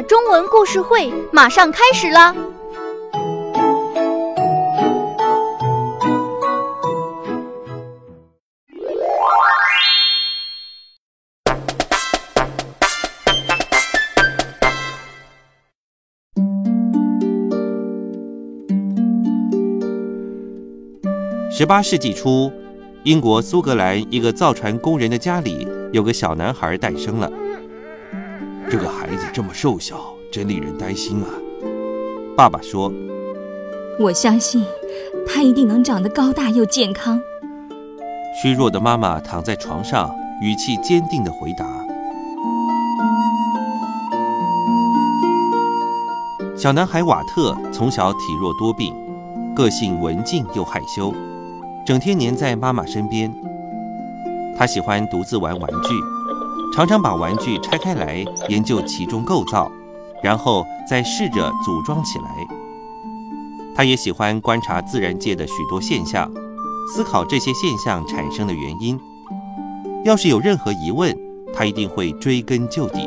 中文故事会马上开始啦！十八世纪初，英国苏格兰一个造船工人的家里有个小男孩诞生了。这个孩子这么瘦小，真令人担心啊！爸爸说：“我相信他一定能长得高大又健康。”虚弱的妈妈躺在床上，语气坚定地回答。小男孩瓦特从小体弱多病，个性文静又害羞。整天黏在妈妈身边，他喜欢独自玩玩具，常常把玩具拆开来研究其中构造，然后再试着组装起来。他也喜欢观察自然界的许多现象，思考这些现象产生的原因。要是有任何疑问，他一定会追根究底。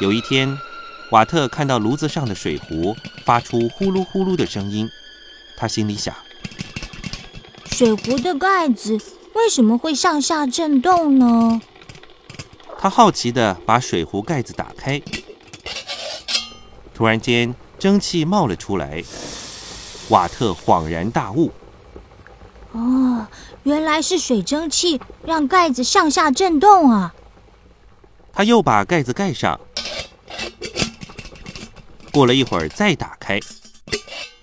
有一天，瓦特看到炉子上的水壶发出呼噜呼噜的声音，他心里想：水壶的盖子为什么会上下震动呢？他好奇地把水壶盖子打开，突然间蒸汽冒了出来，瓦特恍然大悟：哦，原来是水蒸气让盖子上下震动啊！他又把盖子盖上。过了一会儿，再打开，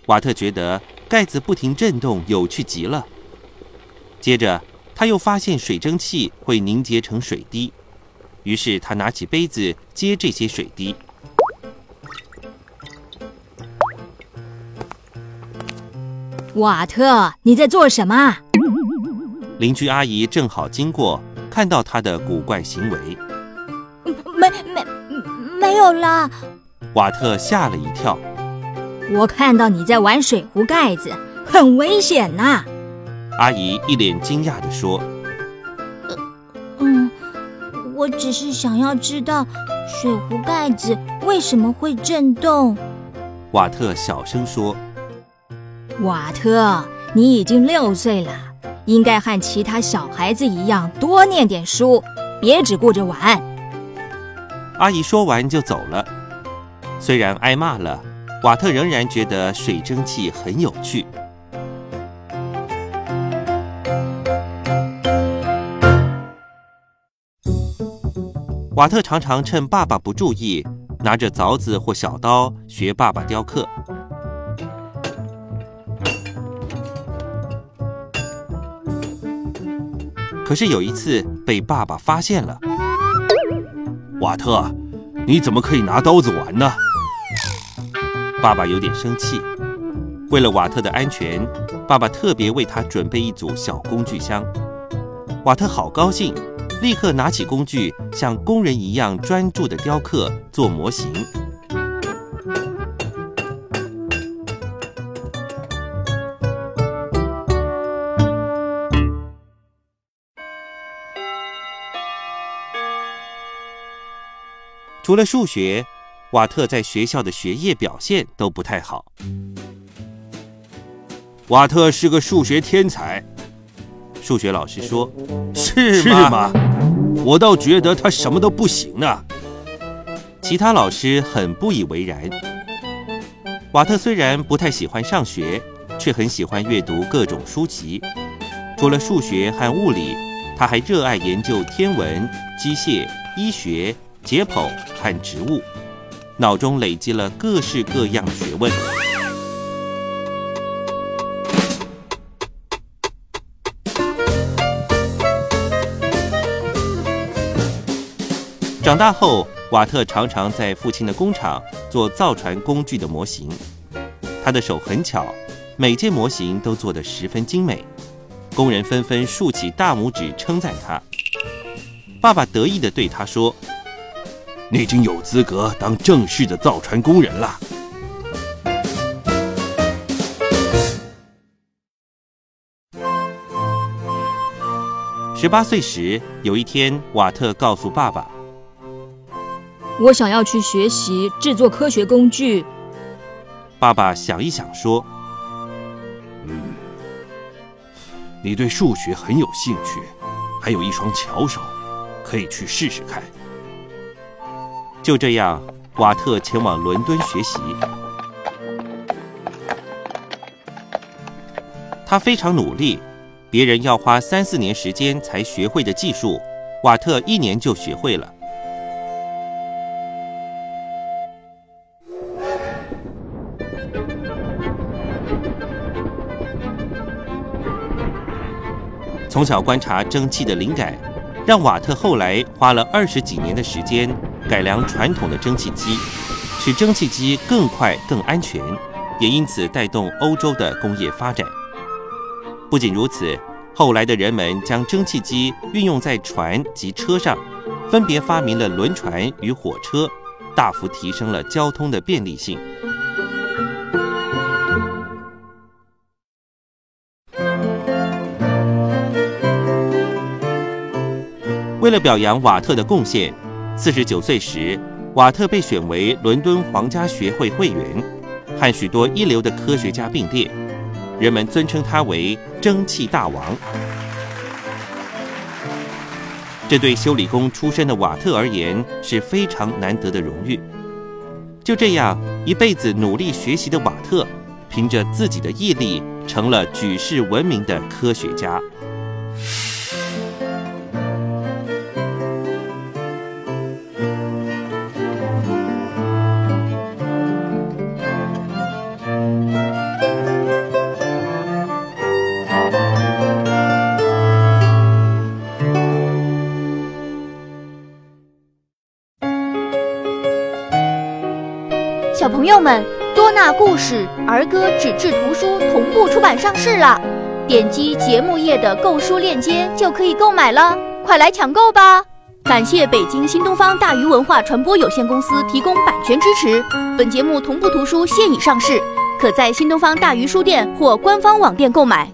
瓦特觉得盖子不停震动，有趣极了。接着，他又发现水蒸气会凝结成水滴，于是他拿起杯子接这些水滴。瓦特，你在做什么？邻居阿姨正好经过，看到他的古怪行为。没没没有啦。瓦特吓了一跳，我看到你在玩水壶盖子，很危险呐！阿姨一脸惊讶地说：“嗯，我只是想要知道水壶盖子为什么会震动。”瓦特小声说：“瓦特，你已经六岁了，应该和其他小孩子一样多念点书，别只顾着玩。”阿姨说完就走了。虽然挨骂了，瓦特仍然觉得水蒸气很有趣。瓦特常常趁爸爸不注意，拿着凿子或小刀学爸爸雕刻。可是有一次被爸爸发现了，瓦特，你怎么可以拿刀子玩呢？爸爸有点生气，为了瓦特的安全，爸爸特别为他准备一组小工具箱。瓦特好高兴，立刻拿起工具，像工人一样专注地雕刻做模型。除了数学。瓦特在学校的学业表现都不太好。瓦特是个数学天才，数学老师说：“是吗？我倒觉得他什么都不行呢。”其他老师很不以为然。瓦特虽然不太喜欢上学，却很喜欢阅读各种书籍。除了数学和物理，他还热爱研究天文、机械、医学、解剖和植物。脑中累积了各式各样的学问。长大后，瓦特常常在父亲的工厂做造船工具的模型。他的手很巧，每件模型都做得十分精美，工人纷纷竖起大拇指称赞他。爸爸得意地对他说。你已经有资格当正式的造船工人了。十八岁时有一天瓦特告诉爸爸我想要去学习制作科学工具。爸爸想一想说嗯你对数学很有兴趣还有一双巧手可以去试试看。就这样，瓦特前往伦敦学习。他非常努力，别人要花三四年时间才学会的技术，瓦特一年就学会了。从小观察蒸汽的灵感，让瓦特后来花了二十几年的时间改良传统的蒸汽机，使蒸汽机更快、更安全，也因此带动欧洲的工业发展。不仅如此，后来的人们将蒸汽机运用在船及车上，分别发明了轮船与火车，大幅提升了交通的便利性。为了表扬瓦特的贡献，四十九岁时，瓦特被选为伦敦皇家学会会员，和许多一流的科学家并列，人们尊称他为“蒸汽大王”。这对修理工出身的瓦特而言是非常难得的荣誉。就这样，一辈子努力学习的瓦特，凭着自己的毅力，成了举世闻名的科学家。小朋友们，多纳故事儿歌纸质图书同步出版上市了，点击节目页的购书链接就可以购买了，快来抢购吧！感谢北京新东方大鱼文化传播有限公司提供版权支持。本节目同步图书现已上市，可在新东方大鱼书店或官方网店购买。